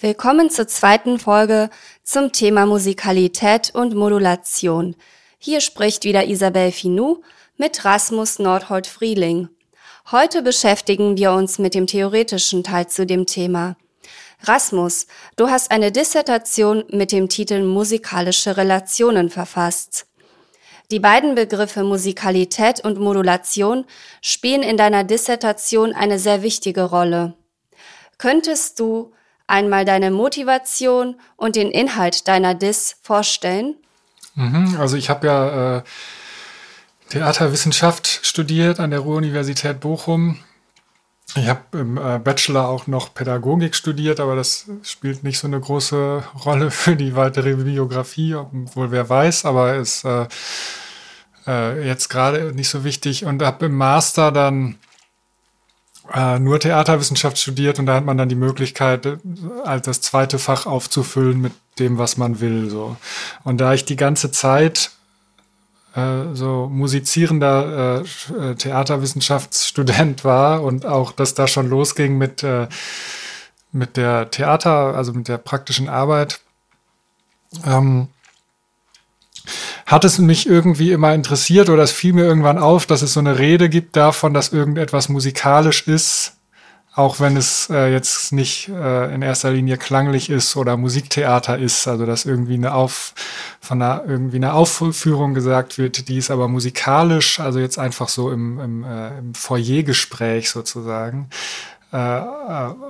Willkommen zur zweiten Folge zum Thema Musikalität und Modulation. Hier spricht wieder Isabel Finou mit Rasmus Nordholt Frieling. Heute beschäftigen wir uns mit dem theoretischen Teil zu dem Thema. Rasmus, du hast eine Dissertation mit dem Titel Musikalische Relationen verfasst. Die beiden Begriffe Musikalität und Modulation spielen in deiner Dissertation eine sehr wichtige Rolle. Könntest du einmal deine Motivation und den Inhalt deiner Diss vorstellen? Mhm, also ich habe ja äh, Theaterwissenschaft studiert an der Ruhr-Universität Bochum. Ich habe im äh, Bachelor auch noch Pädagogik studiert, aber das spielt nicht so eine große Rolle für die weitere Biografie, obwohl wer weiß, aber ist äh, äh, jetzt gerade nicht so wichtig. Und habe im Master dann äh, nur Theaterwissenschaft studiert und da hat man dann die Möglichkeit, äh, als das zweite Fach aufzufüllen mit dem, was man will. So. Und da ich die ganze Zeit äh, so musizierender äh, äh, Theaterwissenschaftsstudent war und auch, dass da schon losging mit, äh, mit der Theater, also mit der praktischen Arbeit, ähm, hat es mich irgendwie immer interessiert oder es fiel mir irgendwann auf, dass es so eine Rede gibt davon, dass irgendetwas musikalisch ist, auch wenn es äh, jetzt nicht äh, in erster Linie klanglich ist oder Musiktheater ist, also dass irgendwie eine Auf von einer irgendwie eine Aufführung gesagt wird, die ist aber musikalisch, also jetzt einfach so im, im, äh, im Foyergespräch sozusagen. Äh, äh,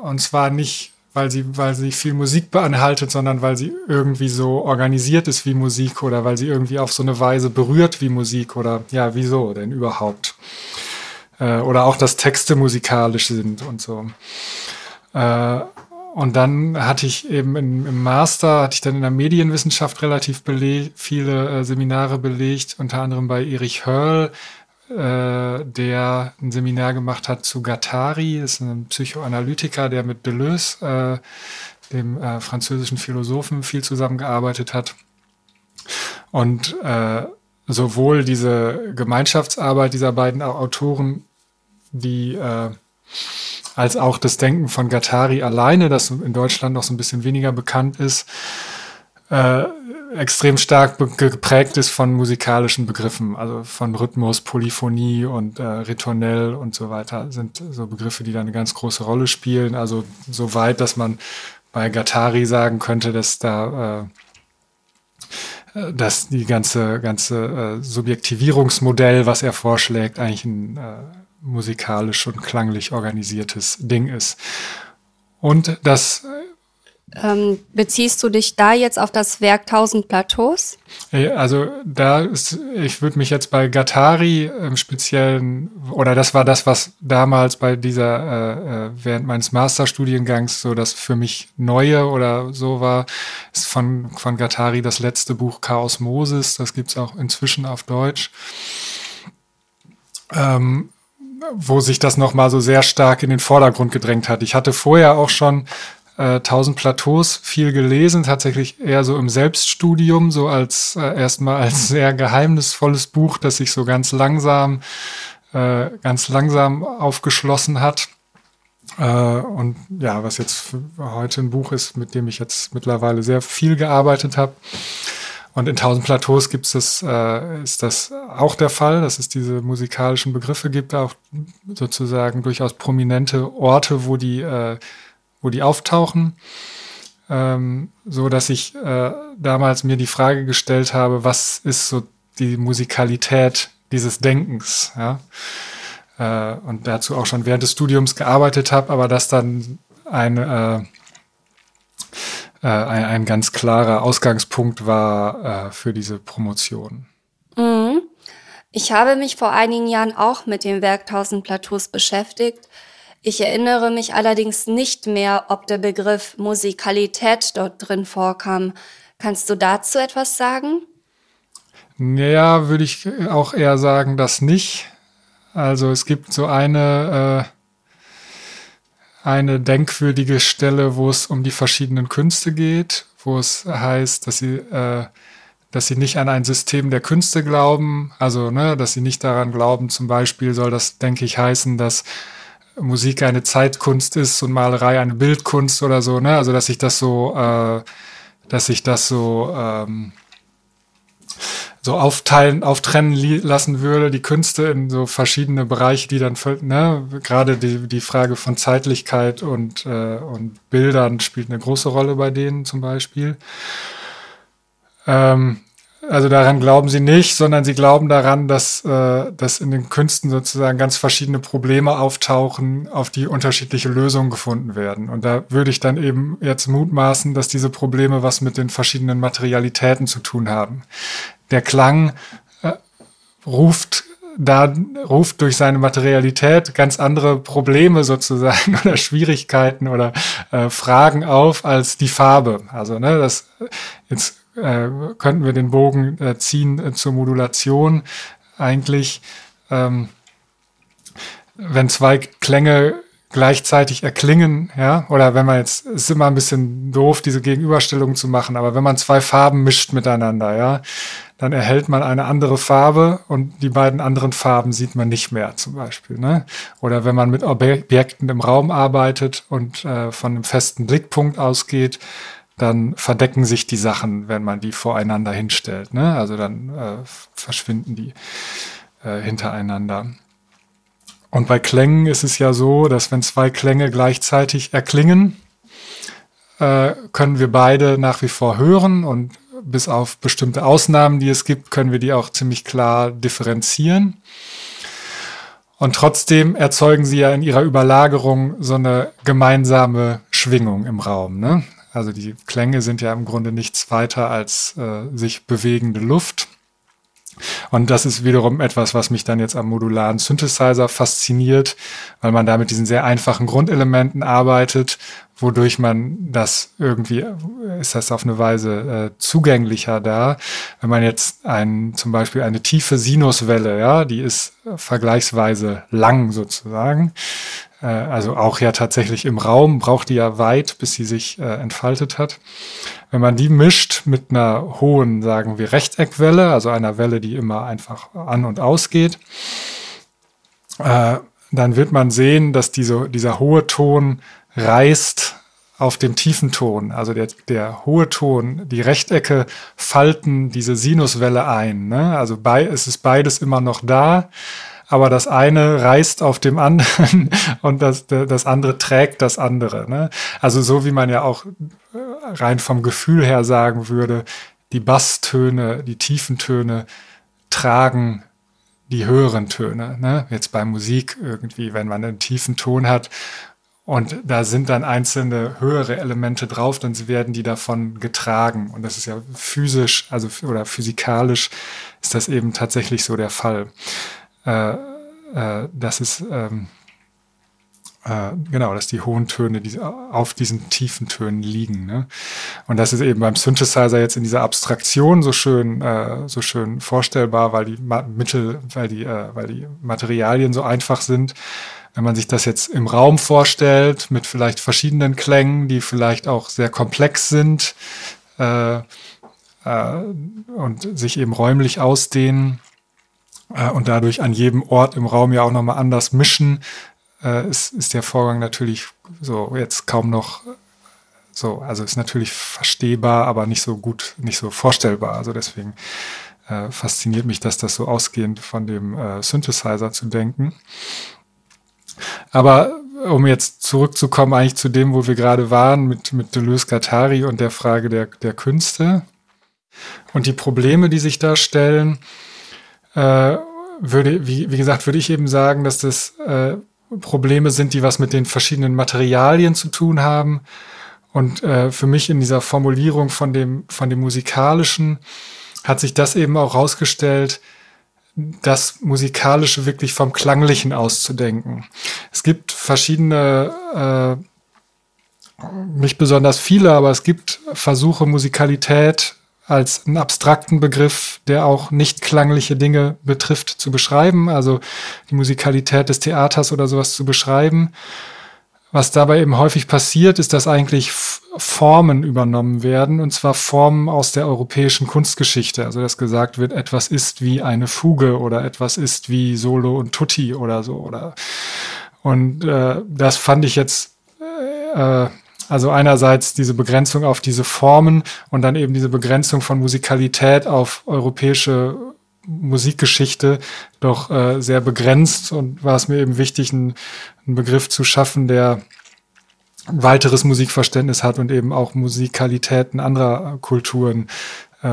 und zwar nicht weil sie, weil sie viel Musik beinhaltet, sondern weil sie irgendwie so organisiert ist wie Musik oder weil sie irgendwie auf so eine Weise berührt wie Musik oder ja, wieso denn überhaupt? Äh, oder auch, dass Texte musikalisch sind und so. Äh, und dann hatte ich eben in, im Master, hatte ich dann in der Medienwissenschaft relativ viele äh, Seminare belegt, unter anderem bei Erich Hörl, äh, der ein Seminar gemacht hat zu Gattari, ist ein Psychoanalytiker, der mit Deleuze, äh, dem äh, französischen Philosophen, viel zusammengearbeitet hat. Und äh, sowohl diese Gemeinschaftsarbeit dieser beiden Autoren, die äh, als auch das Denken von Gattari alleine, das in Deutschland noch so ein bisschen weniger bekannt ist, äh, extrem stark geprägt ist von musikalischen Begriffen, also von Rhythmus, Polyphonie und äh, Ritornell und so weiter, sind so Begriffe, die da eine ganz große Rolle spielen. Also so weit, dass man bei Gattari sagen könnte, dass da äh, dass die ganze ganze äh, Subjektivierungsmodell, was er vorschlägt, eigentlich ein äh, musikalisch und klanglich organisiertes Ding ist. Und das ähm, beziehst du dich da jetzt auf das Werk 1000 Plateaus? Also da ist, ich würde mich jetzt bei Gattari im Speziellen, oder das war das, was damals bei dieser, äh, äh, während meines Masterstudiengangs so das für mich Neue oder so war, ist von, von Gattari das letzte Buch Chaos Moses, das gibt's auch inzwischen auf Deutsch. Ähm, wo sich das nochmal so sehr stark in den Vordergrund gedrängt hat. Ich hatte vorher auch schon äh, 1000 Plateaus viel gelesen, tatsächlich eher so im Selbststudium, so als äh, erstmal als sehr geheimnisvolles Buch, das sich so ganz langsam, äh, ganz langsam aufgeschlossen hat. Äh, und ja, was jetzt heute ein Buch ist, mit dem ich jetzt mittlerweile sehr viel gearbeitet habe. Und in 1000 Plateaus gibt es das, äh, ist das auch der Fall, dass es diese musikalischen Begriffe gibt, auch sozusagen durchaus prominente Orte, wo die äh, wo die auftauchen, ähm, so dass ich äh, damals mir die Frage gestellt habe, was ist so die Musikalität dieses Denkens, ja? Äh, und dazu auch schon während des Studiums gearbeitet habe, aber das dann ein, äh, äh, ein, ein, ganz klarer Ausgangspunkt war äh, für diese Promotion. Mhm. Ich habe mich vor einigen Jahren auch mit dem Werk 1000 Plateaus beschäftigt ich erinnere mich allerdings nicht mehr, ob der Begriff Musikalität dort drin vorkam. Kannst du dazu etwas sagen? Naja, würde ich auch eher sagen, dass nicht. Also es gibt so eine, äh, eine denkwürdige Stelle, wo es um die verschiedenen Künste geht, wo es heißt, dass sie, äh, dass sie nicht an ein System der Künste glauben, also ne, dass sie nicht daran glauben, zum Beispiel soll das, denke ich, heißen, dass Musik eine Zeitkunst ist und Malerei eine Bildkunst oder so, ne? Also dass ich das so, äh, dass ich das so ähm, so aufteilen, auftrennen lassen würde, die Künste in so verschiedene Bereiche, die dann, ne, gerade die, die Frage von Zeitlichkeit und, äh, und Bildern spielt eine große Rolle bei denen zum Beispiel. Ähm, also daran glauben sie nicht, sondern sie glauben daran, dass, äh, dass in den Künsten sozusagen ganz verschiedene Probleme auftauchen, auf die unterschiedliche Lösungen gefunden werden. Und da würde ich dann eben jetzt mutmaßen, dass diese Probleme was mit den verschiedenen Materialitäten zu tun haben. Der Klang äh, ruft da ruft durch seine Materialität ganz andere Probleme sozusagen oder Schwierigkeiten oder äh, Fragen auf als die Farbe. Also ne, das jetzt äh, könnten wir den Bogen äh, ziehen äh, zur Modulation. Eigentlich, ähm, wenn zwei Klänge gleichzeitig erklingen, ja, oder wenn man jetzt, es ist immer ein bisschen doof, diese Gegenüberstellung zu machen, aber wenn man zwei Farben mischt miteinander, ja, dann erhält man eine andere Farbe und die beiden anderen Farben sieht man nicht mehr zum Beispiel. Ne? Oder wenn man mit Objekten im Raum arbeitet und äh, von einem festen Blickpunkt ausgeht, dann verdecken sich die Sachen, wenn man die voreinander hinstellt. Ne? Also dann äh, verschwinden die äh, hintereinander. Und bei Klängen ist es ja so, dass wenn zwei Klänge gleichzeitig erklingen, äh, können wir beide nach wie vor hören und bis auf bestimmte Ausnahmen, die es gibt, können wir die auch ziemlich klar differenzieren. Und trotzdem erzeugen sie ja in ihrer Überlagerung so eine gemeinsame Schwingung im Raum. Ne? Also die Klänge sind ja im Grunde nichts weiter als äh, sich bewegende Luft. Und das ist wiederum etwas, was mich dann jetzt am modularen Synthesizer fasziniert, weil man da mit diesen sehr einfachen Grundelementen arbeitet, wodurch man das irgendwie, ist das auf eine Weise äh, zugänglicher da. Wenn man jetzt ein, zum Beispiel eine tiefe Sinuswelle, ja, die ist vergleichsweise lang sozusagen, äh, also auch ja tatsächlich im Raum, braucht die ja weit, bis sie sich äh, entfaltet hat. Wenn man die mischt mit einer hohen, sagen wir, Rechteckwelle, also einer Welle, die immer einfach an und ausgeht, äh, dann wird man sehen, dass diese, dieser hohe Ton reißt auf dem tiefen Ton, also der, der hohe Ton, die Rechtecke falten diese Sinuswelle ein. Ne? Also bei, es ist beides immer noch da, aber das eine reißt auf dem anderen und das, das andere trägt das andere. Ne? Also so wie man ja auch äh, rein vom Gefühl her sagen würde, die Basstöne, die tiefen Töne tragen die höheren Töne. Ne? Jetzt bei Musik irgendwie, wenn man einen tiefen Ton hat und da sind dann einzelne höhere Elemente drauf, dann werden die davon getragen. Und das ist ja physisch, also oder physikalisch ist das eben tatsächlich so der Fall äh, äh, dass es ähm, äh, genau, dass die hohen Töne auf diesen tiefen Tönen liegen. Ne? Und das ist eben beim Synthesizer jetzt in dieser Abstraktion so schön, äh, so schön vorstellbar, weil die Ma Mittel, weil die, äh, weil die Materialien so einfach sind. Wenn man sich das jetzt im Raum vorstellt, mit vielleicht verschiedenen Klängen, die vielleicht auch sehr komplex sind äh, und sich eben räumlich ausdehnen, äh, und dadurch an jedem Ort im Raum ja auch nochmal anders mischen, äh, ist, ist der Vorgang natürlich so jetzt kaum noch so, also ist natürlich verstehbar, aber nicht so gut, nicht so vorstellbar. Also deswegen äh, fasziniert mich, dass das so ausgehend von dem äh, Synthesizer zu denken. Aber um jetzt zurückzukommen eigentlich zu dem, wo wir gerade waren, mit, mit Deleuze-Guattari und der Frage der, der Künste und die Probleme, die sich da stellen, äh, würde, wie, wie gesagt, würde ich eben sagen, dass das äh, Probleme sind, die was mit den verschiedenen Materialien zu tun haben. Und äh, für mich in dieser Formulierung von dem, von dem Musikalischen hat sich das eben auch rausgestellt, das Musikalische wirklich vom Klanglichen auszudenken. Es gibt verschiedene, äh, nicht besonders viele, aber es gibt Versuche, Musikalität als einen abstrakten Begriff, der auch nicht klangliche Dinge betrifft, zu beschreiben, also die Musikalität des Theaters oder sowas zu beschreiben. was dabei eben häufig passiert, ist, dass eigentlich Formen übernommen werden, und zwar Formen aus der europäischen Kunstgeschichte. Also dass gesagt wird, etwas ist wie eine Fuge oder etwas ist wie Solo und Tutti oder so. Oder und äh, das fand ich jetzt äh, also einerseits diese Begrenzung auf diese Formen und dann eben diese Begrenzung von Musikalität auf europäische Musikgeschichte doch äh, sehr begrenzt und war es mir eben wichtig, einen, einen Begriff zu schaffen, der ein weiteres Musikverständnis hat und eben auch Musikalitäten anderer Kulturen äh,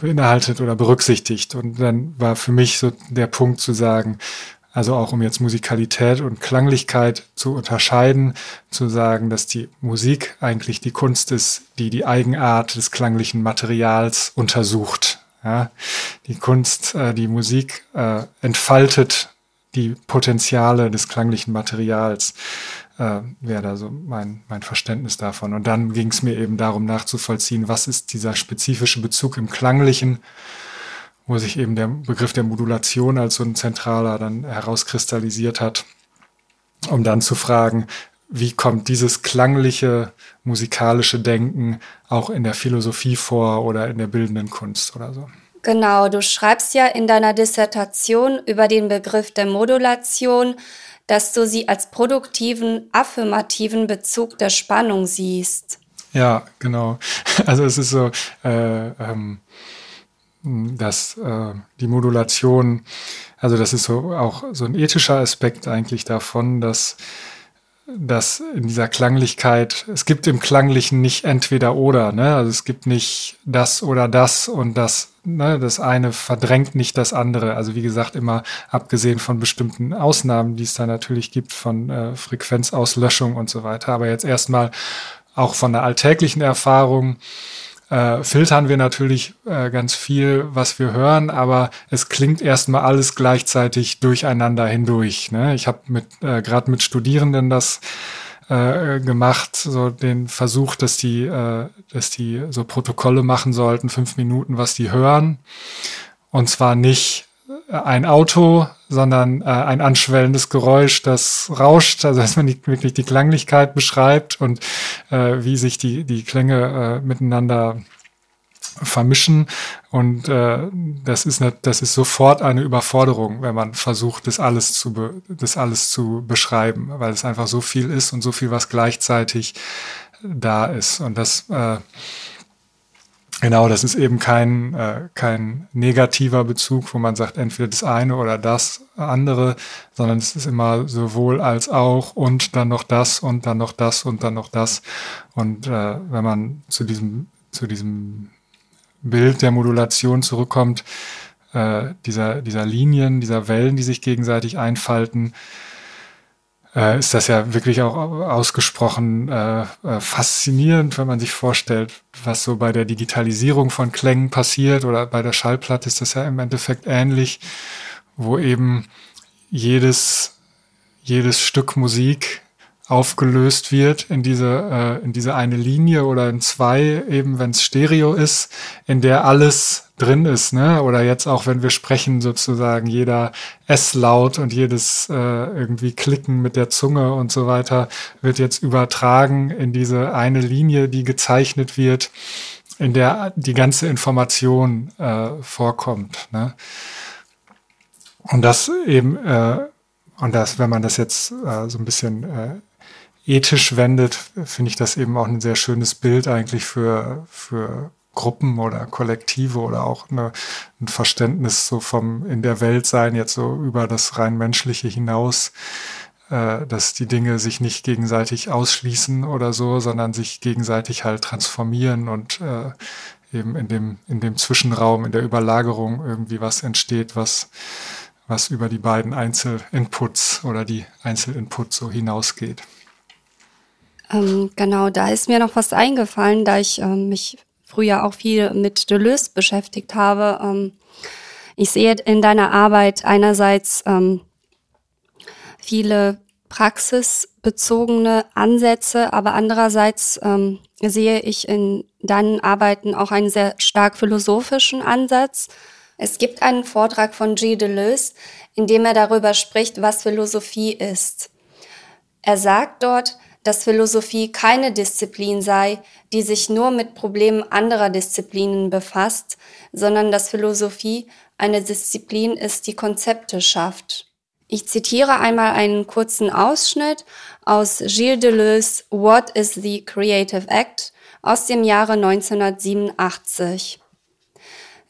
beinhaltet oder berücksichtigt. Und dann war für mich so der Punkt zu sagen, also auch um jetzt Musikalität und Klanglichkeit zu unterscheiden, zu sagen, dass die Musik eigentlich die Kunst ist, die die Eigenart des klanglichen Materials untersucht ja, die Kunst, äh, die Musik äh, entfaltet die Potenziale des klanglichen Materials, äh, wäre da so mein, mein Verständnis davon. Und dann ging es mir eben darum nachzuvollziehen, was ist dieser spezifische Bezug im Klanglichen, wo sich eben der Begriff der Modulation als so ein zentraler dann herauskristallisiert hat, um dann zu fragen, wie kommt dieses klangliche, musikalische Denken auch in der Philosophie vor oder in der bildenden Kunst oder so. Genau, du schreibst ja in deiner Dissertation über den Begriff der Modulation, dass du sie als produktiven, affirmativen Bezug der Spannung siehst. Ja, genau. Also es ist so, äh, ähm, dass äh, die Modulation, also das ist so auch so ein ethischer Aspekt eigentlich davon, dass dass in dieser Klanglichkeit, es gibt im Klanglichen nicht entweder oder, ne? Also es gibt nicht das oder das und das, ne? Das eine verdrängt nicht das andere. Also wie gesagt, immer abgesehen von bestimmten Ausnahmen, die es da natürlich gibt, von äh, Frequenzauslöschung und so weiter. Aber jetzt erstmal auch von der alltäglichen Erfahrung äh, filtern wir natürlich äh, ganz viel, was wir hören, aber es klingt erstmal alles gleichzeitig durcheinander hindurch. Ne? Ich habe mit äh, gerade mit Studierenden das äh, gemacht, so den Versuch, dass die, äh, dass die so Protokolle machen sollten, fünf Minuten, was die hören. Und zwar nicht ein Auto, sondern äh, ein anschwellendes Geräusch, das rauscht, also dass man die, wirklich die Klanglichkeit beschreibt und äh, wie sich die, die Klänge äh, miteinander vermischen. Und äh, das, ist ne, das ist sofort eine Überforderung, wenn man versucht, das alles, zu be, das alles zu beschreiben, weil es einfach so viel ist und so viel, was gleichzeitig da ist. Und das äh, Genau, das ist eben kein, äh, kein negativer Bezug, wo man sagt, entweder das eine oder das andere, sondern es ist immer sowohl als auch und dann noch das und dann noch das und dann noch das. Und äh, wenn man zu diesem, zu diesem Bild der Modulation zurückkommt, äh, dieser, dieser Linien, dieser Wellen, die sich gegenseitig einfalten, äh, ist das ja wirklich auch ausgesprochen äh, äh, faszinierend, wenn man sich vorstellt, was so bei der Digitalisierung von Klängen passiert oder bei der Schallplatte ist das ja im Endeffekt ähnlich, wo eben jedes, jedes Stück Musik aufgelöst wird in diese, äh, in diese eine Linie oder in zwei, eben wenn es Stereo ist, in der alles drin ist, ne? Oder jetzt auch, wenn wir sprechen, sozusagen jeder S-Laut und jedes äh, irgendwie Klicken mit der Zunge und so weiter wird jetzt übertragen in diese eine Linie, die gezeichnet wird, in der die ganze Information äh, vorkommt. Ne? Und das eben, äh, und das, wenn man das jetzt äh, so ein bisschen äh, ethisch wendet, finde ich das eben auch ein sehr schönes Bild eigentlich für, für Gruppen oder Kollektive oder auch eine, ein Verständnis so vom in der Welt sein, jetzt so über das rein menschliche hinaus, äh, dass die Dinge sich nicht gegenseitig ausschließen oder so, sondern sich gegenseitig halt transformieren und äh, eben in dem, in dem Zwischenraum, in der Überlagerung irgendwie was entsteht, was, was über die beiden Einzelinputs oder die Einzelinputs so hinausgeht. Ähm, genau, da ist mir noch was eingefallen, da ich ähm, mich früher auch viel mit Deleuze beschäftigt habe. Ähm, ich sehe in deiner Arbeit einerseits ähm, viele praxisbezogene Ansätze, aber andererseits ähm, sehe ich in deinen Arbeiten auch einen sehr stark philosophischen Ansatz. Es gibt einen Vortrag von G. Deleuze, in dem er darüber spricht, was Philosophie ist. Er sagt dort, dass Philosophie keine Disziplin sei, die sich nur mit Problemen anderer Disziplinen befasst, sondern dass Philosophie eine Disziplin ist, die Konzepte schafft. Ich zitiere einmal einen kurzen Ausschnitt aus Gilles Deleuze What is the Creative Act aus dem Jahre 1987.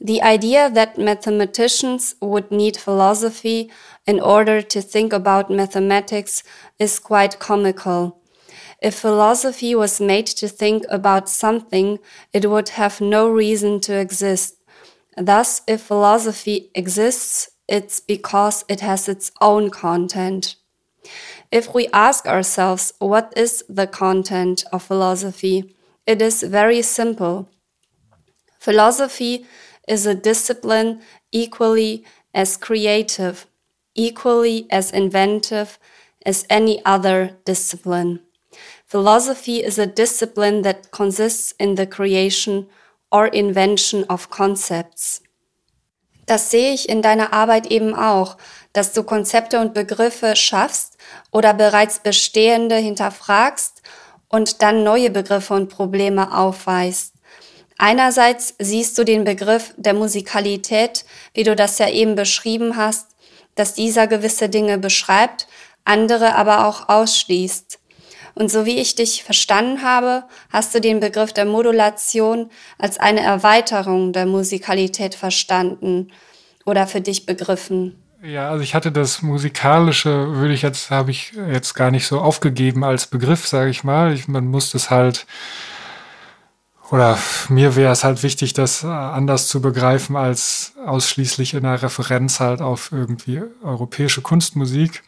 The idea that mathematicians would need philosophy in order to think about mathematics is quite comical. If philosophy was made to think about something, it would have no reason to exist. Thus, if philosophy exists, it's because it has its own content. If we ask ourselves, what is the content of philosophy? It is very simple. Philosophy is a discipline equally as creative, equally as inventive as any other discipline. Philosophy is a discipline that consists in the creation or invention of concepts. Das sehe ich in deiner Arbeit eben auch, dass du Konzepte und Begriffe schaffst oder bereits bestehende hinterfragst und dann neue Begriffe und Probleme aufweist. Einerseits siehst du den Begriff der Musikalität, wie du das ja eben beschrieben hast, dass dieser gewisse Dinge beschreibt, andere aber auch ausschließt. Und so wie ich dich verstanden habe, hast du den Begriff der Modulation als eine Erweiterung der Musikalität verstanden oder für dich begriffen. Ja, also ich hatte das musikalische, würde ich jetzt, habe ich jetzt gar nicht so aufgegeben als Begriff, sage ich mal. Ich, man muss das halt oder mir wäre es halt wichtig, das äh, anders zu begreifen als ausschließlich in einer Referenz halt auf irgendwie europäische Kunstmusik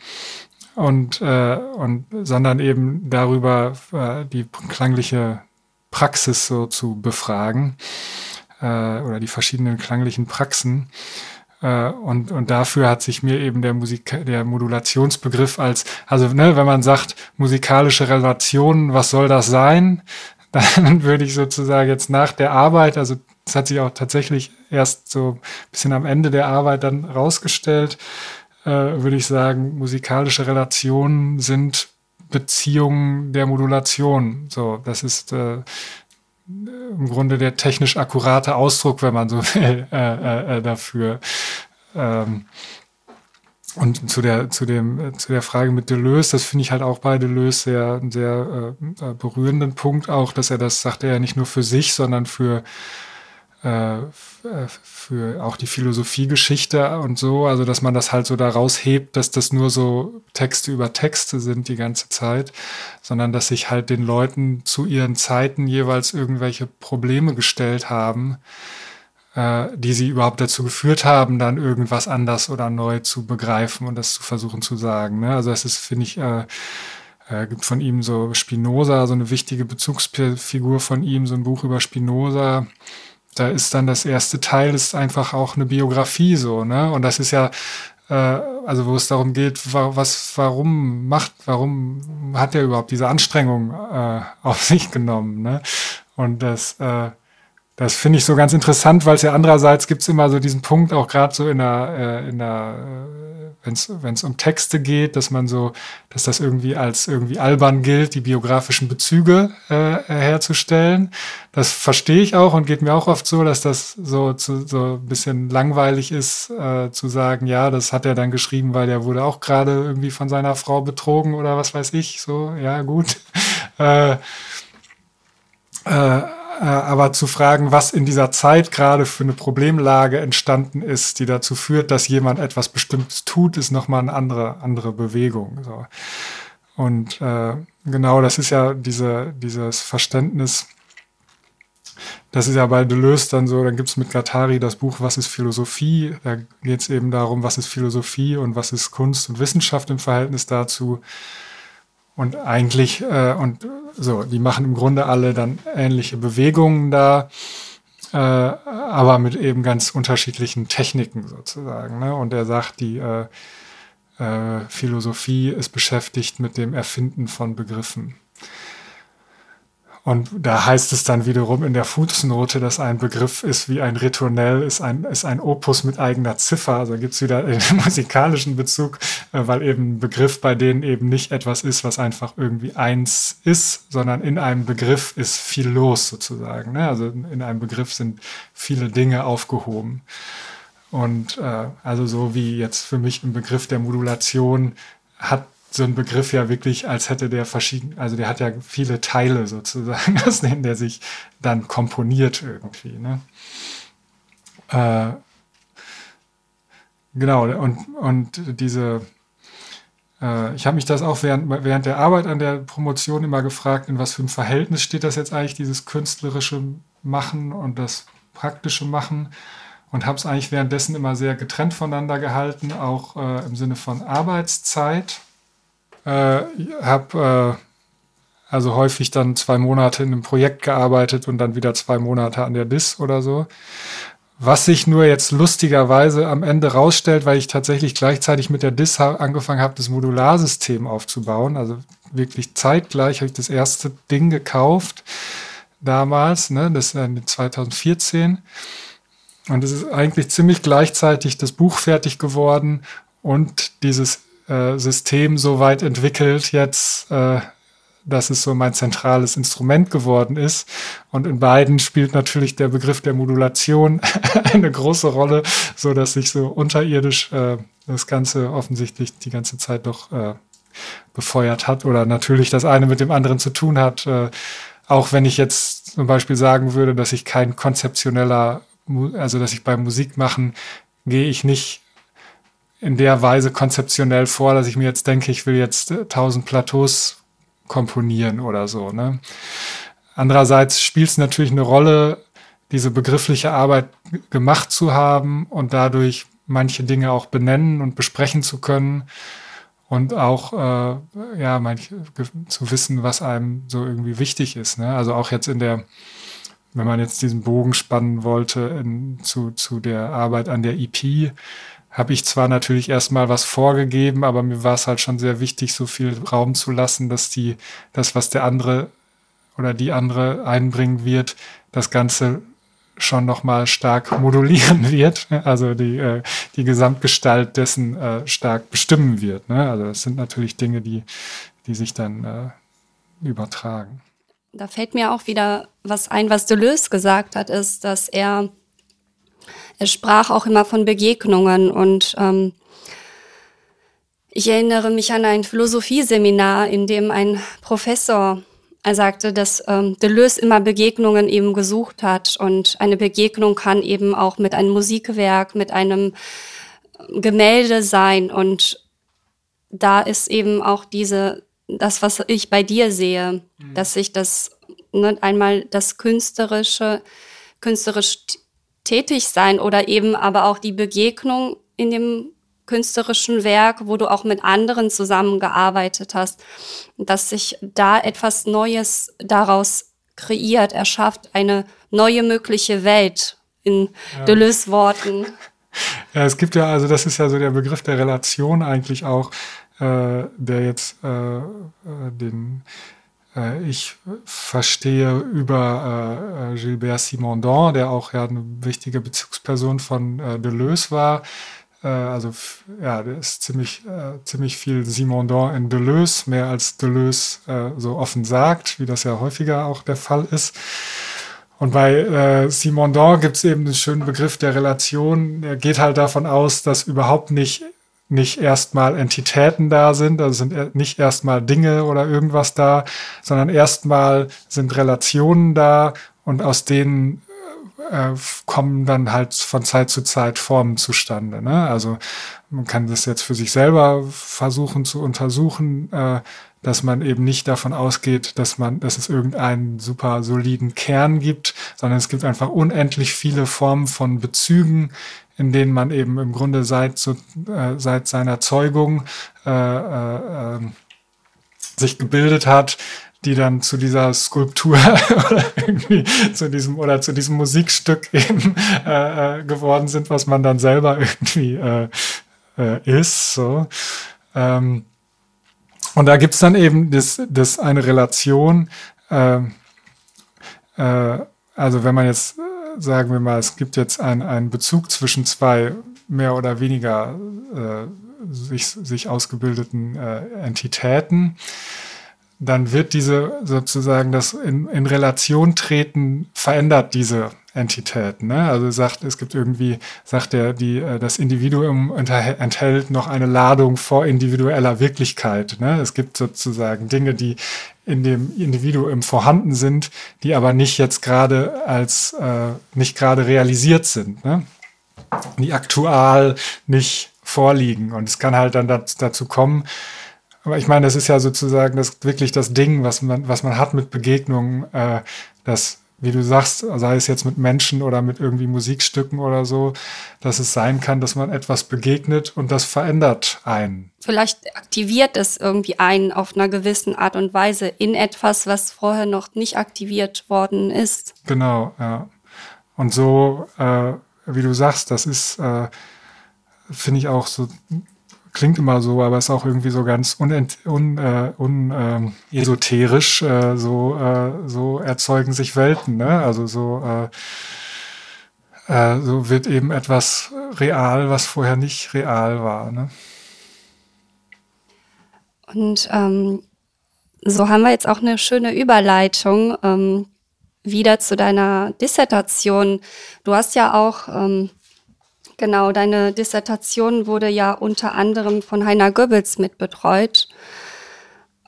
und, äh, und sondern eben darüber äh, die klangliche Praxis so zu befragen äh, oder die verschiedenen klanglichen Praxen. Äh, und, und dafür hat sich mir eben der Musik, der Modulationsbegriff als, also ne, wenn man sagt, musikalische Relationen, was soll das sein? dann würde ich sozusagen jetzt nach der Arbeit, also das hat sich auch tatsächlich erst so ein bisschen am Ende der Arbeit dann rausgestellt, äh, würde ich sagen, musikalische Relationen sind Beziehungen der Modulation. So, das ist äh, im Grunde der technisch akkurate Ausdruck, wenn man so will, äh, äh, äh dafür. Ähm, und zu der, zu dem, zu der Frage mit Deleuze, das finde ich halt auch bei Deleuze sehr, sehr äh, äh, berührenden Punkt auch, dass er das sagt er ja nicht nur für sich, sondern für, für auch die Philosophiegeschichte und so, also dass man das halt so da raushebt, dass das nur so Texte über Texte sind die ganze Zeit, sondern dass sich halt den Leuten zu ihren Zeiten jeweils irgendwelche Probleme gestellt haben, äh, die sie überhaupt dazu geführt haben, dann irgendwas anders oder neu zu begreifen und das zu versuchen zu sagen. Ne? Also das ist, finde ich, äh, äh, gibt von ihm so Spinoza, so eine wichtige Bezugsfigur von ihm, so ein Buch über Spinoza. Da ist dann das erste Teil, ist einfach auch eine Biografie so, ne? Und das ist ja, äh, also wo es darum geht, was, warum macht, warum hat er überhaupt diese Anstrengung äh, auf sich genommen, ne? Und das, äh, das finde ich so ganz interessant, weil es ja andererseits gibt es immer so diesen Punkt, auch gerade so in der, äh, in der äh, wenn es um Texte geht, dass man so, dass das irgendwie als irgendwie albern gilt, die biografischen Bezüge äh, herzustellen. Das verstehe ich auch und geht mir auch oft so, dass das so, zu, so ein bisschen langweilig ist, äh, zu sagen, ja, das hat er dann geschrieben, weil der wurde auch gerade irgendwie von seiner Frau betrogen oder was weiß ich. So, ja, gut. äh, äh, aber zu fragen, was in dieser Zeit gerade für eine Problemlage entstanden ist, die dazu führt, dass jemand etwas Bestimmtes tut, ist nochmal eine andere, andere Bewegung. So. Und äh, genau, das ist ja diese, dieses Verständnis, das ist ja bei Deleuze dann so, dann gibt es mit Gattari das Buch Was ist Philosophie? Da geht es eben darum, was ist Philosophie und was ist Kunst und Wissenschaft im Verhältnis dazu. Und eigentlich, äh, und so, die machen im Grunde alle dann ähnliche Bewegungen da, äh, aber mit eben ganz unterschiedlichen Techniken sozusagen. Ne? Und er sagt, die äh, äh, Philosophie ist beschäftigt mit dem Erfinden von Begriffen. Und da heißt es dann wiederum in der Fußnote, dass ein Begriff ist wie ein Ritornell, ist ein, ist ein Opus mit eigener Ziffer. Also gibt es wieder einen musikalischen Bezug, äh, weil eben ein Begriff bei denen eben nicht etwas ist, was einfach irgendwie eins ist, sondern in einem Begriff ist viel los sozusagen. Ne? Also in einem Begriff sind viele Dinge aufgehoben. Und äh, also so wie jetzt für mich im Begriff der Modulation hat so ein Begriff ja wirklich, als hätte der verschiedene, also der hat ja viele Teile sozusagen, aus denen der sich dann komponiert irgendwie. Ne? Äh, genau, und, und diese, äh, ich habe mich das auch während, während der Arbeit an der Promotion immer gefragt, in was für einem Verhältnis steht das jetzt eigentlich, dieses künstlerische Machen und das praktische Machen und habe es eigentlich währenddessen immer sehr getrennt voneinander gehalten, auch äh, im Sinne von Arbeitszeit äh, habe äh, also häufig dann zwei Monate in einem Projekt gearbeitet und dann wieder zwei Monate an der DIS oder so. Was sich nur jetzt lustigerweise am Ende rausstellt, weil ich tatsächlich gleichzeitig mit der DIS angefangen habe, das Modularsystem aufzubauen. Also wirklich zeitgleich habe ich das erste Ding gekauft damals, ne, das ist 2014. Und es ist eigentlich ziemlich gleichzeitig das Buch fertig geworden und dieses äh, System so weit entwickelt jetzt, äh, dass es so mein zentrales Instrument geworden ist. Und in beiden spielt natürlich der Begriff der Modulation eine große Rolle, so dass sich so unterirdisch äh, das Ganze offensichtlich die ganze Zeit doch äh, befeuert hat oder natürlich das eine mit dem anderen zu tun hat. Äh, auch wenn ich jetzt zum Beispiel sagen würde, dass ich kein konzeptioneller, also dass ich beim Musikmachen gehe ich nicht in der Weise konzeptionell vor, dass ich mir jetzt denke, ich will jetzt äh, tausend Plateaus komponieren oder so. Ne? Andererseits spielt es natürlich eine Rolle, diese begriffliche Arbeit gemacht zu haben und dadurch manche Dinge auch benennen und besprechen zu können und auch äh, ja manch, zu wissen, was einem so irgendwie wichtig ist. Ne? Also auch jetzt in der, wenn man jetzt diesen Bogen spannen wollte in, zu, zu der Arbeit an der EP, habe ich zwar natürlich erstmal was vorgegeben, aber mir war es halt schon sehr wichtig, so viel Raum zu lassen, dass die, das, was der andere oder die andere einbringen wird, das Ganze schon nochmal stark modulieren wird, also die, äh, die Gesamtgestalt dessen äh, stark bestimmen wird. Ne? Also das sind natürlich Dinge, die, die sich dann äh, übertragen. Da fällt mir auch wieder was ein, was Deleuze gesagt hat, ist, dass er er sprach auch immer von Begegnungen und ähm, ich erinnere mich an ein Philosophieseminar, in dem ein Professor er sagte, dass ähm, Deleuze immer Begegnungen eben gesucht hat und eine Begegnung kann eben auch mit einem Musikwerk, mit einem Gemälde sein und da ist eben auch diese das, was ich bei dir sehe, mhm. dass sich das ne, einmal das künstlerische, künstlerisch tätig sein oder eben aber auch die Begegnung in dem künstlerischen Werk, wo du auch mit anderen zusammengearbeitet hast, dass sich da etwas Neues daraus kreiert, erschafft, eine neue mögliche Welt in ja. Deleuze Worten. Ja, es gibt ja, also das ist ja so der Begriff der Relation eigentlich auch, äh, der jetzt äh, äh den ich verstehe über äh, Gilbert Simondon, der auch ja eine wichtige Bezugsperson von äh, Deleuze war. Äh, also ja, der ist ziemlich, äh, ziemlich viel Simondon in Deleuze, mehr als Deleuze äh, so offen sagt, wie das ja häufiger auch der Fall ist. Und bei äh, Simondon gibt es eben den schönen Begriff der Relation. Er geht halt davon aus, dass überhaupt nicht nicht erstmal Entitäten da sind, also sind nicht erstmal Dinge oder irgendwas da, sondern erstmal sind Relationen da und aus denen äh, kommen dann halt von Zeit zu Zeit Formen zustande. Ne? Also man kann das jetzt für sich selber versuchen zu untersuchen, äh, dass man eben nicht davon ausgeht, dass man, dass es irgendeinen super soliden Kern gibt, sondern es gibt einfach unendlich viele Formen von Bezügen, in denen man eben im Grunde seit, so, äh, seit seiner Zeugung äh, äh, ähm, sich gebildet hat, die dann zu dieser Skulptur oder irgendwie zu diesem oder zu diesem Musikstück eben äh, äh, geworden sind, was man dann selber irgendwie äh, äh, ist. So. Ähm, und da gibt's dann eben das, das eine Relation, äh, äh, also wenn man jetzt, sagen wir mal, es gibt jetzt einen Bezug zwischen zwei mehr oder weniger äh, sich, sich ausgebildeten äh, Entitäten, dann wird diese sozusagen das in, in Relation treten, verändert diese Entität. Ne? Also sagt, es gibt irgendwie, sagt er, die, äh, das Individuum enthält noch eine Ladung vor individueller Wirklichkeit. Ne? Es gibt sozusagen Dinge, die in dem Individuum vorhanden sind, die aber nicht jetzt gerade als äh, nicht gerade realisiert sind, ne? die aktual nicht vorliegen. Und es kann halt dann dazu kommen, aber ich meine, das ist ja sozusagen das wirklich das Ding, was man, was man hat mit Begegnungen, äh, dass, wie du sagst, sei es jetzt mit Menschen oder mit irgendwie Musikstücken oder so, dass es sein kann, dass man etwas begegnet und das verändert einen. Vielleicht aktiviert es irgendwie einen auf einer gewissen Art und Weise in etwas, was vorher noch nicht aktiviert worden ist. Genau, ja. Und so, äh, wie du sagst, das ist, äh, finde ich auch so klingt immer so, aber ist auch irgendwie so ganz unent, un, äh, un, ähm, esoterisch. Äh, so, äh, so erzeugen sich Welten. Ne? Also so, äh, äh, so wird eben etwas real, was vorher nicht real war. Ne? Und ähm, so haben wir jetzt auch eine schöne Überleitung ähm, wieder zu deiner Dissertation. Du hast ja auch ähm, Genau, deine Dissertation wurde ja unter anderem von Heiner Goebbels mitbetreut.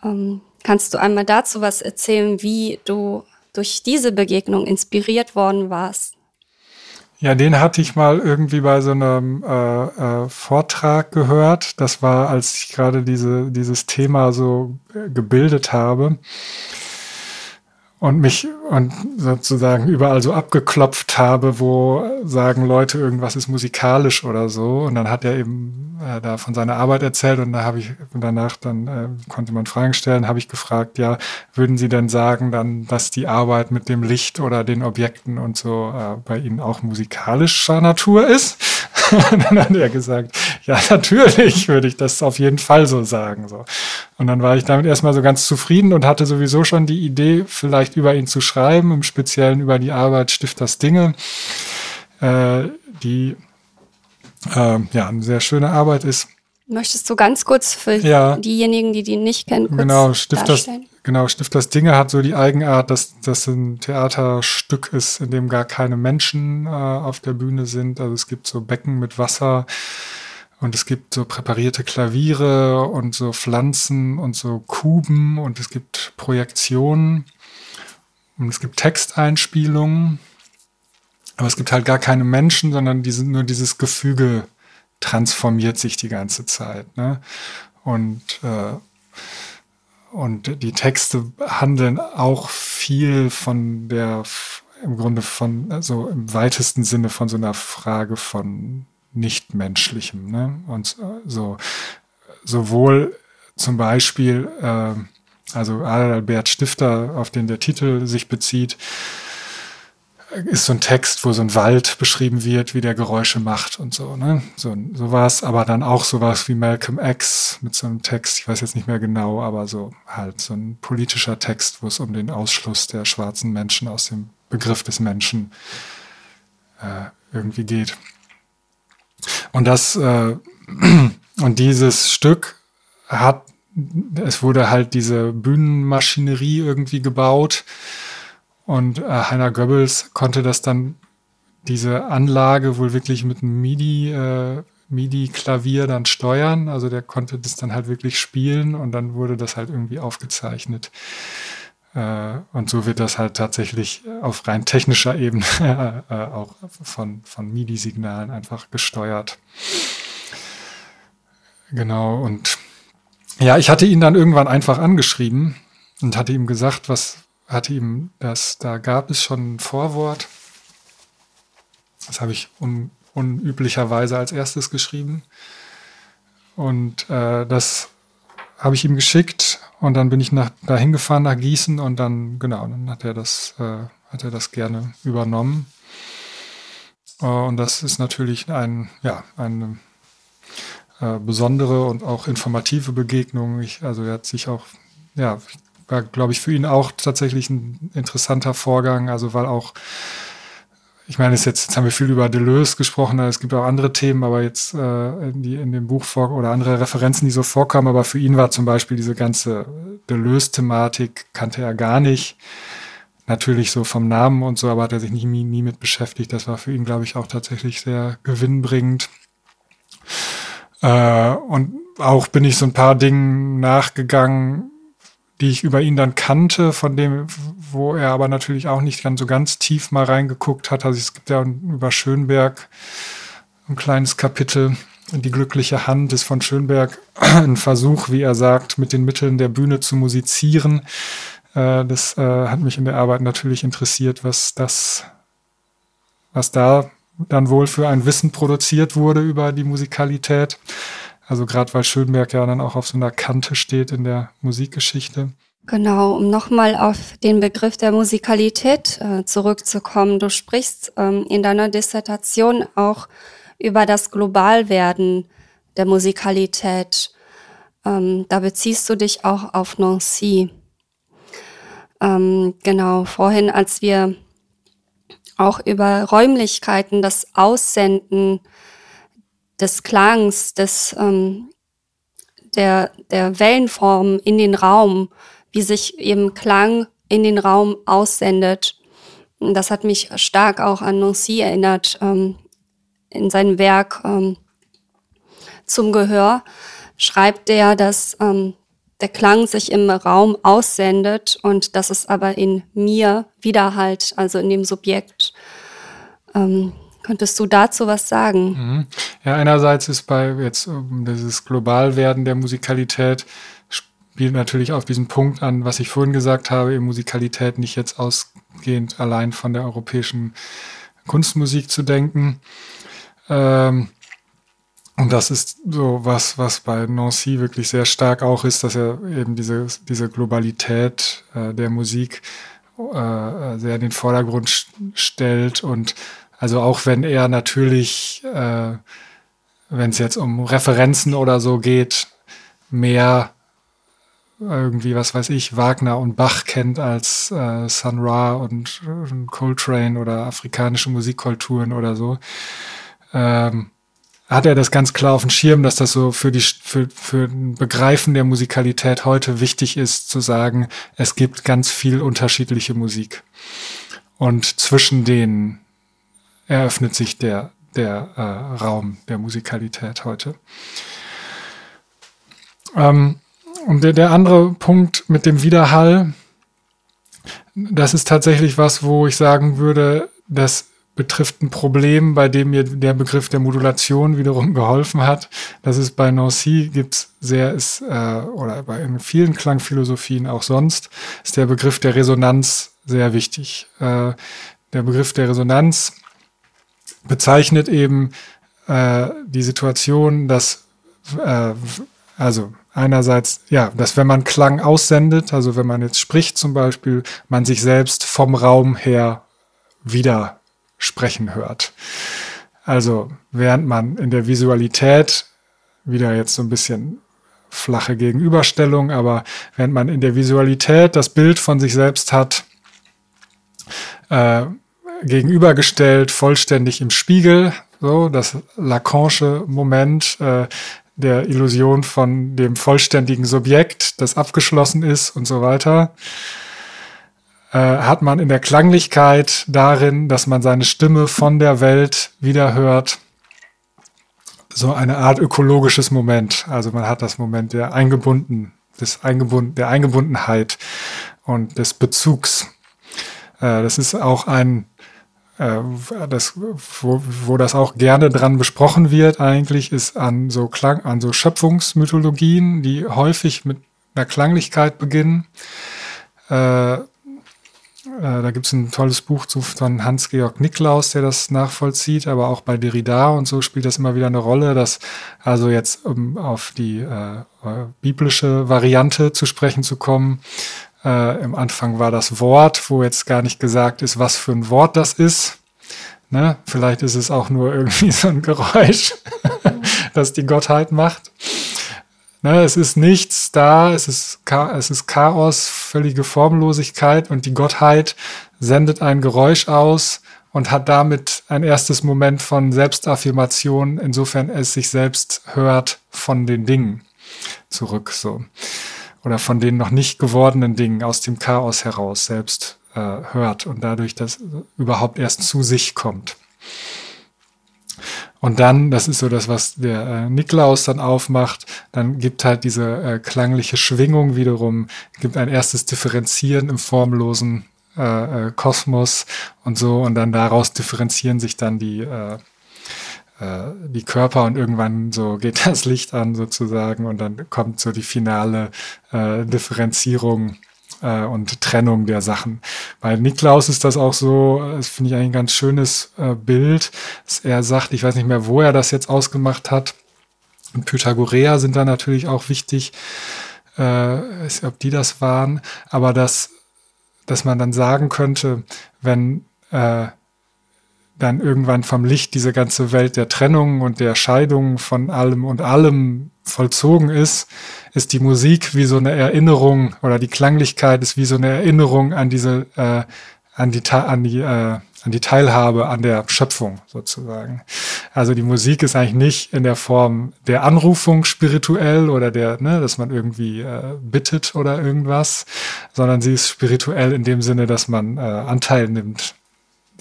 Ähm, kannst du einmal dazu was erzählen, wie du durch diese Begegnung inspiriert worden warst? Ja, den hatte ich mal irgendwie bei so einem äh, äh, Vortrag gehört. Das war, als ich gerade diese, dieses Thema so äh, gebildet habe und mich und sozusagen überall so abgeklopft habe, wo sagen Leute, irgendwas ist musikalisch oder so. Und dann hat er eben äh, da von seiner Arbeit erzählt und da habe ich danach dann äh, konnte man Fragen stellen, habe ich gefragt, ja, würden Sie denn sagen dann, dass die Arbeit mit dem Licht oder den Objekten und so äh, bei Ihnen auch musikalischer Natur ist? dann hat er gesagt, ja, natürlich würde ich das auf jeden Fall so sagen. So. Und dann war ich damit erstmal so ganz zufrieden und hatte sowieso schon die Idee, vielleicht über ihn zu schreiben, im Speziellen über die Arbeit Stifters Dinge, äh, die äh, ja eine sehr schöne Arbeit ist. Möchtest du ganz kurz für ja, diejenigen, die die nicht kennen, kurz genau, Stifters, darstellen? Genau, Stifters Dinge hat so die Eigenart, dass das ein Theaterstück ist, in dem gar keine Menschen äh, auf der Bühne sind. Also es gibt so Becken mit Wasser und es gibt so präparierte Klaviere und so Pflanzen und so Kuben und es gibt Projektionen und es gibt Texteinspielungen. Aber es gibt halt gar keine Menschen, sondern diese, nur dieses Gefüge transformiert sich die ganze Zeit. Ne? Und äh, und die Texte handeln auch viel von der, im Grunde von, so also im weitesten Sinne von so einer Frage von Nichtmenschlichem. Ne? Und so, sowohl zum Beispiel, äh, also Adalbert Stifter, auf den der Titel sich bezieht, ist so ein Text, wo so ein Wald beschrieben wird, wie der Geräusche macht und so, ne? So, sowas, aber dann auch sowas wie Malcolm X mit so einem Text, ich weiß jetzt nicht mehr genau, aber so halt so ein politischer Text, wo es um den Ausschluss der schwarzen Menschen aus dem Begriff des Menschen äh, irgendwie geht. Und das, äh, und dieses Stück hat, es wurde halt diese Bühnenmaschinerie irgendwie gebaut, und äh, Heiner Goebbels konnte das dann, diese Anlage wohl wirklich mit einem MIDI, äh, MIDI-Klavier dann steuern. Also der konnte das dann halt wirklich spielen und dann wurde das halt irgendwie aufgezeichnet. Äh, und so wird das halt tatsächlich auf rein technischer Ebene äh, auch von, von MIDI-Signalen einfach gesteuert. Genau, und ja, ich hatte ihn dann irgendwann einfach angeschrieben und hatte ihm gesagt, was, hatte ihm das, da gab es schon ein Vorwort. Das habe ich un, unüblicherweise als erstes geschrieben. Und äh, das habe ich ihm geschickt und dann bin ich nach, dahin gefahren nach Gießen und dann, genau, dann hat er das, äh, hat er das gerne übernommen. Äh, und das ist natürlich ein, ja, eine äh, besondere und auch informative Begegnung. Ich, also er hat sich auch, ja, war, glaube ich, für ihn auch tatsächlich ein interessanter Vorgang. Also weil auch, ich meine, jetzt, jetzt haben wir viel über Deleuze gesprochen, es gibt auch andere Themen, aber jetzt äh, die, in dem Buch vor oder andere Referenzen, die so vorkamen, aber für ihn war zum Beispiel diese ganze Deleuze-Thematik, kannte er gar nicht. Natürlich so vom Namen und so, aber hat er sich nie, nie mit beschäftigt. Das war für ihn, glaube ich, auch tatsächlich sehr gewinnbringend. Äh, und auch bin ich so ein paar Dingen nachgegangen, die ich über ihn dann kannte, von dem, wo er aber natürlich auch nicht ganz so ganz tief mal reingeguckt hat. Also es gibt ja über Schönberg ein kleines Kapitel. Die glückliche Hand ist von Schönberg ein Versuch, wie er sagt, mit den Mitteln der Bühne zu musizieren. Äh, das äh, hat mich in der Arbeit natürlich interessiert, was das, was da dann wohl für ein Wissen produziert wurde über die Musikalität. Also gerade weil Schönberg ja dann auch auf so einer Kante steht in der Musikgeschichte. Genau, um nochmal auf den Begriff der Musikalität äh, zurückzukommen. Du sprichst ähm, in deiner Dissertation auch über das Globalwerden der Musikalität. Ähm, da beziehst du dich auch auf Nancy. Ähm, genau, vorhin, als wir auch über Räumlichkeiten, das Aussenden des Klangs, des, ähm, der, der Wellenform in den Raum, wie sich eben Klang in den Raum aussendet. Das hat mich stark auch an Nancy erinnert, ähm, in seinem Werk ähm, zum Gehör schreibt er, dass ähm, der Klang sich im Raum aussendet und dass es aber in mir widerhallt, also in dem Subjekt. Ähm, könntest du dazu was sagen? Mhm. Ja, einerseits ist bei jetzt um dieses Globalwerden der Musikalität spielt natürlich auf diesen Punkt an, was ich vorhin gesagt habe, eben Musikalität nicht jetzt ausgehend allein von der europäischen Kunstmusik zu denken. Ähm, und das ist so was, was bei Nancy wirklich sehr stark auch ist, dass er eben diese, diese Globalität äh, der Musik äh, sehr in den Vordergrund stellt. Und also auch wenn er natürlich, äh, wenn es jetzt um Referenzen oder so geht, mehr irgendwie, was weiß ich, Wagner und Bach kennt als äh, Sun Ra und, und Coltrane oder afrikanische Musikkulturen oder so. Ähm, hat er das ganz klar auf dem Schirm, dass das so für die für, für ein Begreifen der Musikalität heute wichtig ist, zu sagen, es gibt ganz viel unterschiedliche Musik. Und zwischen denen eröffnet sich der, der äh, Raum der Musikalität heute. Ähm, und der, der andere Punkt mit dem Widerhall, das ist tatsächlich was, wo ich sagen würde, dass betrifft ein Problem, bei dem mir der Begriff der Modulation wiederum geholfen hat. Das ist bei Nancy gibt's sehr, ist, äh, oder bei in vielen Klangphilosophien auch sonst, ist der Begriff der Resonanz sehr wichtig. Äh, der Begriff der Resonanz bezeichnet eben äh, die Situation, dass äh, also einerseits, ja, dass wenn man Klang aussendet, also wenn man jetzt spricht zum Beispiel, man sich selbst vom Raum her wieder sprechen hört. Also während man in der Visualität wieder jetzt so ein bisschen flache Gegenüberstellung, aber während man in der Visualität das Bild von sich selbst hat, äh, gegenübergestellt, vollständig im Spiegel, so das Lacanische Moment äh, der Illusion von dem vollständigen Subjekt, das abgeschlossen ist und so weiter äh, hat man in der Klanglichkeit darin, dass man seine Stimme von der Welt wiederhört, so eine Art ökologisches Moment. Also man hat das Moment der eingebunden, des eingebunden, der Eingebundenheit und des Bezugs. Äh, das ist auch ein das, wo, wo das auch gerne dran besprochen wird, eigentlich, ist an so Klang, an so Schöpfungsmythologien, die häufig mit einer Klanglichkeit beginnen. Äh, äh, da gibt es ein tolles Buch von Hans-Georg Niklaus, der das nachvollzieht, aber auch bei Derrida und so spielt das immer wieder eine Rolle, dass also jetzt, um auf die äh, äh, biblische Variante zu sprechen zu kommen, äh, im Anfang war das Wort, wo jetzt gar nicht gesagt ist, was für ein Wort das ist. Ne? Vielleicht ist es auch nur irgendwie so ein Geräusch, das die Gottheit macht. Ne, es ist nichts da, es ist, es ist Chaos, völlige Formlosigkeit und die Gottheit sendet ein Geräusch aus und hat damit ein erstes Moment von Selbstaffirmation, insofern es sich selbst hört von den Dingen zurück, so. Oder von den noch nicht gewordenen Dingen aus dem Chaos heraus selbst äh, hört und dadurch das überhaupt erst zu sich kommt. Und dann, das ist so das, was der äh, Niklaus dann aufmacht, dann gibt halt diese äh, klangliche Schwingung wiederum, gibt ein erstes Differenzieren im formlosen äh, äh, Kosmos und so und dann daraus differenzieren sich dann die, äh, die Körper und irgendwann so geht das Licht an sozusagen und dann kommt so die finale äh, Differenzierung äh, und Trennung der Sachen. Bei Niklaus ist das auch so, das finde ich ein ganz schönes äh, Bild, dass er sagt, ich weiß nicht mehr, wo er das jetzt ausgemacht hat. Und Pythagoreer sind da natürlich auch wichtig, äh, ist, ob die das waren, aber dass, dass man dann sagen könnte, wenn äh, dann irgendwann vom Licht diese ganze Welt der Trennung und der Scheidung von allem und allem vollzogen ist, ist die Musik wie so eine Erinnerung oder die Klanglichkeit ist wie so eine Erinnerung an diese, äh, an die, an die, äh, an die Teilhabe an der Schöpfung sozusagen. Also die Musik ist eigentlich nicht in der Form der Anrufung spirituell oder der, ne, dass man irgendwie äh, bittet oder irgendwas, sondern sie ist spirituell in dem Sinne, dass man äh, Anteil nimmt,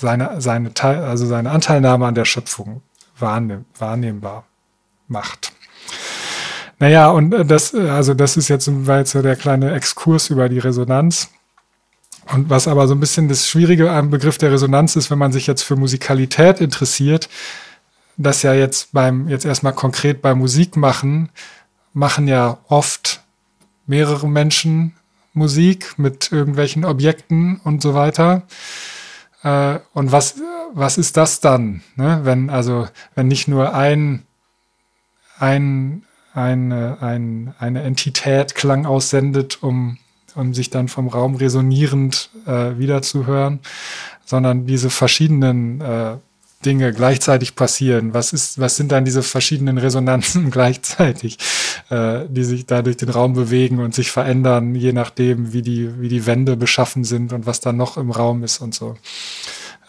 seine, seine also seine Anteilnahme an der Schöpfung wahrnehm, wahrnehmbar macht. Naja, und äh, das, äh, also das ist jetzt, war jetzt so der kleine Exkurs über die Resonanz. Und was aber so ein bisschen das Schwierige am Begriff der Resonanz ist, wenn man sich jetzt für Musikalität interessiert, dass ja jetzt beim, jetzt erstmal konkret bei Musik machen, machen ja oft mehrere Menschen Musik mit irgendwelchen Objekten und so weiter. Äh, und was, was ist das dann, ne? wenn, also, wenn nicht nur ein, ein eine, ein, eine Entität Klang aussendet, um, um sich dann vom Raum resonierend äh, wiederzuhören, sondern diese verschiedenen äh, Dinge gleichzeitig passieren. Was ist, was sind dann diese verschiedenen Resonanzen gleichzeitig, äh, die sich da durch den Raum bewegen und sich verändern, je nachdem, wie die, wie die Wände beschaffen sind und was da noch im Raum ist und so.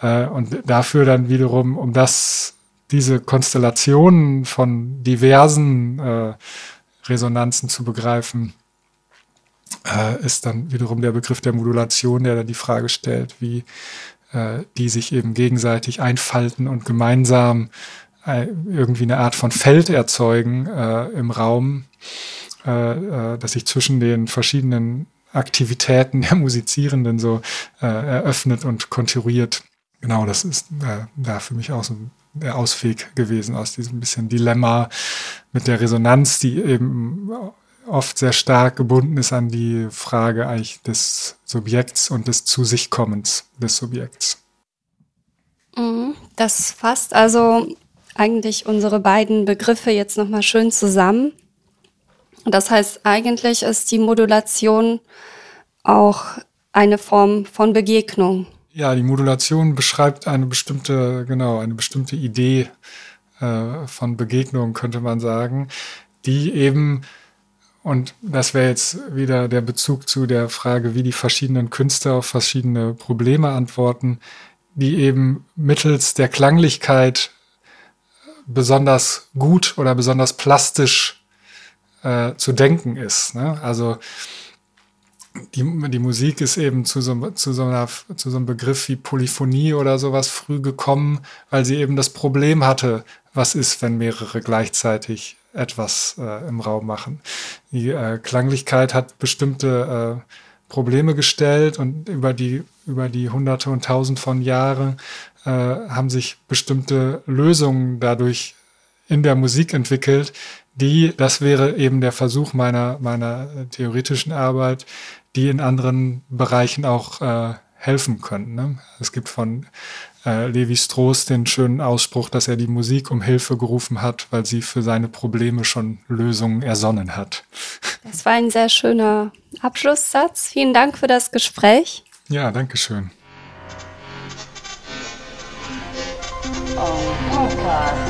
Äh, und dafür dann wiederum, um das diese Konstellationen von diversen äh, Resonanzen zu begreifen, äh, ist dann wiederum der Begriff der Modulation, der dann die Frage stellt, wie die sich eben gegenseitig einfalten und gemeinsam äh, irgendwie eine Art von Feld erzeugen äh, im Raum, äh, dass sich zwischen den verschiedenen Aktivitäten der Musizierenden so eröffnet und konturiert. Genau, das ist da für mich auch so der Ausweg gewesen aus diesem bisschen Dilemma mit der Resonanz, die eben oft sehr stark gebunden ist an die Frage eigentlich des Subjekts und des Zu sich Kommens des Subjekts. Mhm. Das fasst also eigentlich unsere beiden Begriffe jetzt nochmal schön zusammen. Das heißt, eigentlich ist die Modulation auch eine Form von Begegnung. Ja, die Modulation beschreibt eine bestimmte, genau, eine bestimmte Idee äh, von Begegnung, könnte man sagen, die eben, und das wäre jetzt wieder der Bezug zu der Frage, wie die verschiedenen Künstler auf verschiedene Probleme antworten, die eben mittels der Klanglichkeit besonders gut oder besonders plastisch äh, zu denken ist. Ne? Also die, die Musik ist eben zu so, zu, so einer, zu so einem Begriff wie Polyphonie oder sowas früh gekommen, weil sie eben das Problem hatte, was ist, wenn mehrere gleichzeitig etwas äh, im Raum machen. Die äh, Klanglichkeit hat bestimmte äh, Probleme gestellt und über die, über die Hunderte und Tausend von Jahren äh, haben sich bestimmte Lösungen dadurch in der Musik entwickelt, die, das wäre eben der Versuch meiner, meiner theoretischen Arbeit, die in anderen Bereichen auch äh, helfen können. Ne? Es gibt von äh, Levi Strauss den schönen Ausspruch, dass er die Musik um Hilfe gerufen hat, weil sie für seine Probleme schon Lösungen ersonnen hat. Das war ein sehr schöner Abschlusssatz. Vielen Dank für das Gespräch. Ja, danke schön. Oh, oh God,